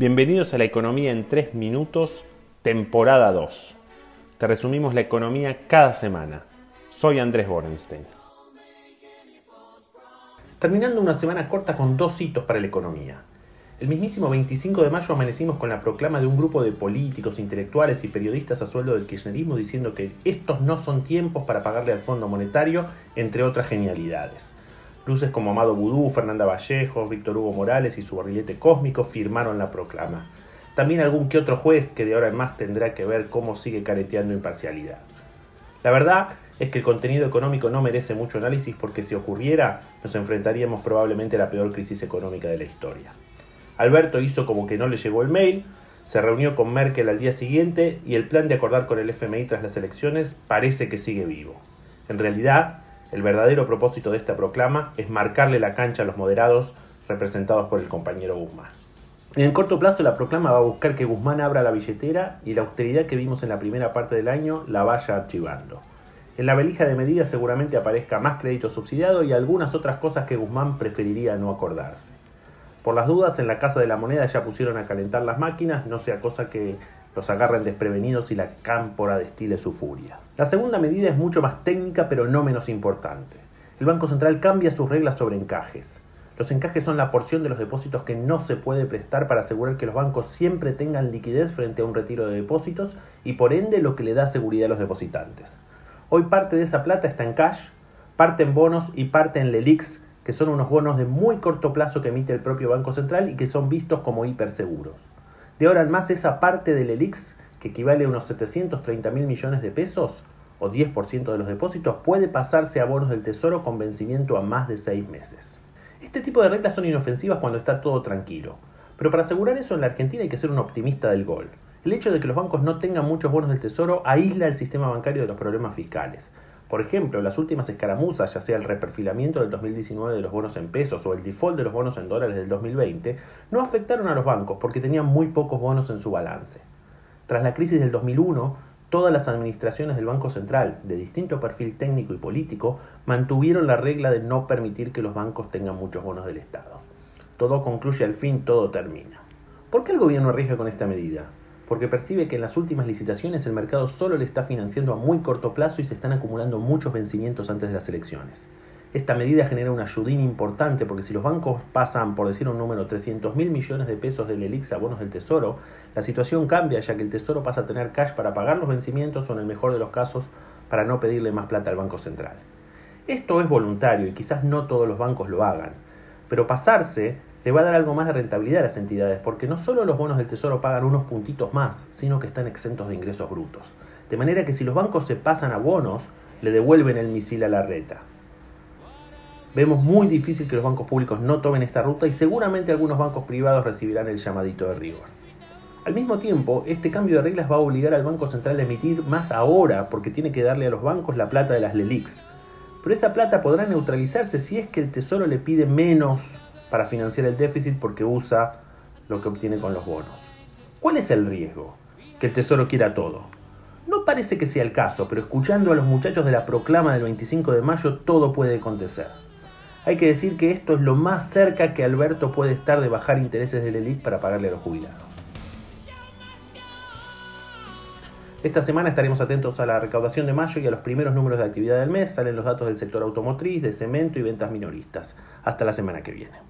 Bienvenidos a la economía en 3 minutos, temporada 2. Te resumimos la economía cada semana. Soy Andrés Borenstein. Terminando una semana corta con dos hitos para la economía. El mismísimo 25 de mayo amanecimos con la proclama de un grupo de políticos, intelectuales y periodistas a sueldo del kirchnerismo diciendo que estos no son tiempos para pagarle al Fondo Monetario, entre otras genialidades. Luces como Amado Vudú, Fernanda Vallejo, Víctor Hugo Morales y su barrilete cósmico firmaron la proclama. También algún que otro juez que de ahora en más tendrá que ver cómo sigue careteando imparcialidad. La verdad es que el contenido económico no merece mucho análisis porque si ocurriera nos enfrentaríamos probablemente a la peor crisis económica de la historia. Alberto hizo como que no le llegó el mail, se reunió con Merkel al día siguiente y el plan de acordar con el FMI tras las elecciones parece que sigue vivo. En realidad, el verdadero propósito de esta proclama es marcarle la cancha a los moderados representados por el compañero Guzmán. En el corto plazo la proclama va a buscar que Guzmán abra la billetera y la austeridad que vimos en la primera parte del año la vaya archivando. En la valija de medidas seguramente aparezca más crédito subsidiado y algunas otras cosas que Guzmán preferiría no acordarse. Por las dudas, en la Casa de la Moneda ya pusieron a calentar las máquinas, no sea cosa que los agarren desprevenidos y la cámpora destile su furia. La segunda medida es mucho más técnica pero no menos importante. El Banco Central cambia sus reglas sobre encajes. Los encajes son la porción de los depósitos que no se puede prestar para asegurar que los bancos siempre tengan liquidez frente a un retiro de depósitos y por ende lo que le da seguridad a los depositantes. Hoy parte de esa plata está en cash, parte en bonos y parte en LELIX, que son unos bonos de muy corto plazo que emite el propio Banco Central y que son vistos como hiperseguros. De ahora en más, esa parte del ELIX, que equivale a unos 730 mil millones de pesos, o 10% de los depósitos, puede pasarse a bonos del Tesoro con vencimiento a más de 6 meses. Este tipo de reglas son inofensivas cuando está todo tranquilo, pero para asegurar eso en la Argentina hay que ser un optimista del gol. El hecho de que los bancos no tengan muchos bonos del Tesoro aísla el sistema bancario de los problemas fiscales. Por ejemplo, las últimas escaramuzas, ya sea el reperfilamiento del 2019 de los bonos en pesos o el default de los bonos en dólares del 2020, no afectaron a los bancos porque tenían muy pocos bonos en su balance. Tras la crisis del 2001, todas las administraciones del Banco Central, de distinto perfil técnico y político, mantuvieron la regla de no permitir que los bancos tengan muchos bonos del Estado. Todo concluye al fin, todo termina. ¿Por qué el gobierno arriesga con esta medida? Porque percibe que en las últimas licitaciones el mercado solo le está financiando a muy corto plazo y se están acumulando muchos vencimientos antes de las elecciones. Esta medida genera un ayudín importante porque si los bancos pasan, por decir un número, 300 mil millones de pesos del ELIX a bonos del Tesoro, la situación cambia ya que el Tesoro pasa a tener cash para pagar los vencimientos o en el mejor de los casos para no pedirle más plata al Banco Central. Esto es voluntario y quizás no todos los bancos lo hagan, pero pasarse le va a dar algo más de rentabilidad a las entidades, porque no solo los bonos del Tesoro pagan unos puntitos más, sino que están exentos de ingresos brutos. De manera que si los bancos se pasan a bonos, le devuelven el misil a la reta. Vemos muy difícil que los bancos públicos no tomen esta ruta y seguramente algunos bancos privados recibirán el llamadito de rigor. Al mismo tiempo, este cambio de reglas va a obligar al Banco Central a emitir más ahora porque tiene que darle a los bancos la plata de las LELIX. Pero esa plata podrá neutralizarse si es que el Tesoro le pide menos para financiar el déficit porque usa lo que obtiene con los bonos. ¿Cuál es el riesgo? Que el Tesoro quiera todo. No parece que sea el caso, pero escuchando a los muchachos de la proclama del 25 de mayo todo puede acontecer. Hay que decir que esto es lo más cerca que Alberto puede estar de bajar intereses del ELIC para pagarle a los jubilados. Esta semana estaremos atentos a la recaudación de mayo y a los primeros números de actividad del mes. Salen los datos del sector automotriz, de cemento y ventas minoristas. Hasta la semana que viene.